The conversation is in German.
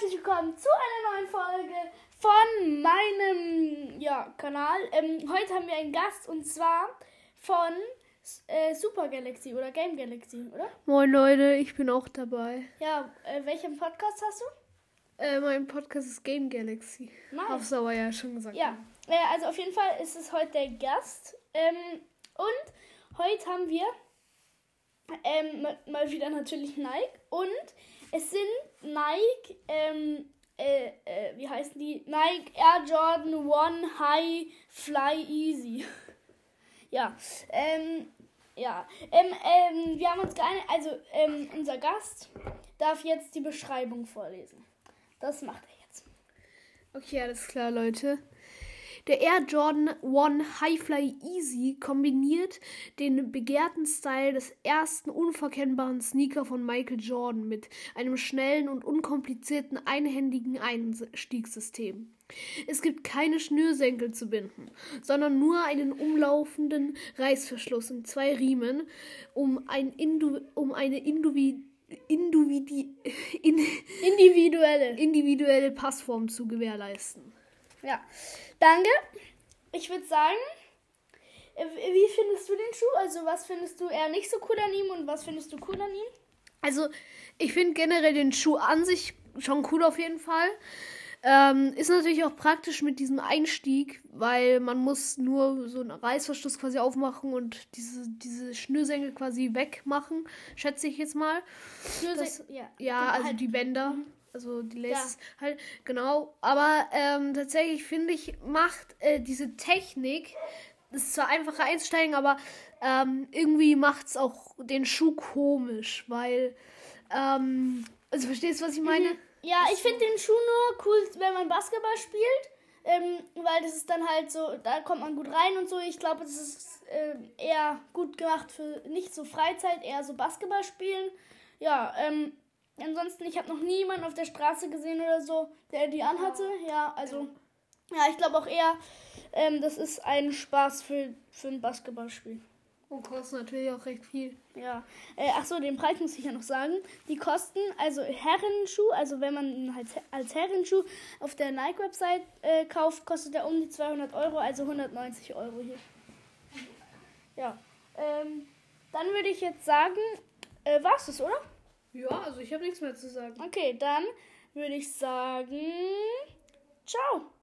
herzlich willkommen zu einer neuen Folge von meinem ja, Kanal. Ähm, heute haben wir einen Gast und zwar von äh, Super Galaxy oder Game Galaxy, oder? Moin Leute, ich bin auch dabei. Ja, äh, welchen Podcast hast du? Äh, mein Podcast ist Game Galaxy. Nice. Auf Sauer ja schon gesagt. Ja, äh, also auf jeden Fall ist es heute der Gast. Ähm, und heute haben wir ähm, mal, wieder natürlich Nike und es sind Nike, ähm, äh, äh, wie heißen die? Nike Air Jordan One High Fly Easy. ja, ähm, ja, ähm, ähm, wir haben uns geeinigt, also ähm, unser Gast darf jetzt die Beschreibung vorlesen. Das macht er jetzt. Okay, alles klar, Leute. Der Air Jordan One Highfly Easy kombiniert den begehrten Style des ersten unverkennbaren Sneaker von Michael Jordan mit einem schnellen und unkomplizierten einhändigen Einstiegssystem. Es gibt keine Schnürsenkel zu binden, sondern nur einen umlaufenden Reißverschluss und zwei Riemen, um, ein Indu um eine Individu Individi in Individuelle. individuelle Passform zu gewährleisten. Ja, danke. Ich würde sagen, äh, wie findest du den Schuh? Also was findest du eher nicht so cool an ihm und was findest du cool an ihm? Also, ich finde generell den Schuh an sich schon cool auf jeden Fall. Ähm, ist natürlich auch praktisch mit diesem Einstieg, weil man muss nur so einen Reißverschluss quasi aufmachen und diese, diese Schnürsenkel quasi wegmachen, schätze ich jetzt mal. Das, ja, ja, genau, also halt- die Bänder. Also die Laces halt, genau. Aber ähm, tatsächlich finde ich, macht äh, diese Technik, das ist zwar einfacher einsteigen, aber ähm, irgendwie macht es auch den Schuh komisch, weil, ähm, also verstehst du, was ich meine? Ja, ich finde den Schuh nur cool, wenn man Basketball spielt. Ähm, weil das ist dann halt so, da kommt man gut rein und so. Ich glaube, das ist ähm, eher gut gemacht für nicht so Freizeit, eher so Basketball spielen. Ja, ähm, ansonsten, ich habe noch nie jemanden auf der Straße gesehen oder so, der die anhatte. Ja, also, ja, ich glaube auch eher, ähm, das ist ein Spaß für, für ein Basketballspiel. Und kostet natürlich auch recht viel. Ja, äh, ach so, den Preis muss ich ja noch sagen. Die kosten, also Herrenschuh, also wenn man ihn halt als Herrenschuh auf der Nike-Website äh, kauft, kostet er um die 200 Euro, also 190 Euro hier. Ja, ähm, dann würde ich jetzt sagen, äh, war's das, oder? Ja, also ich habe nichts mehr zu sagen. Okay, dann würde ich sagen, ciao.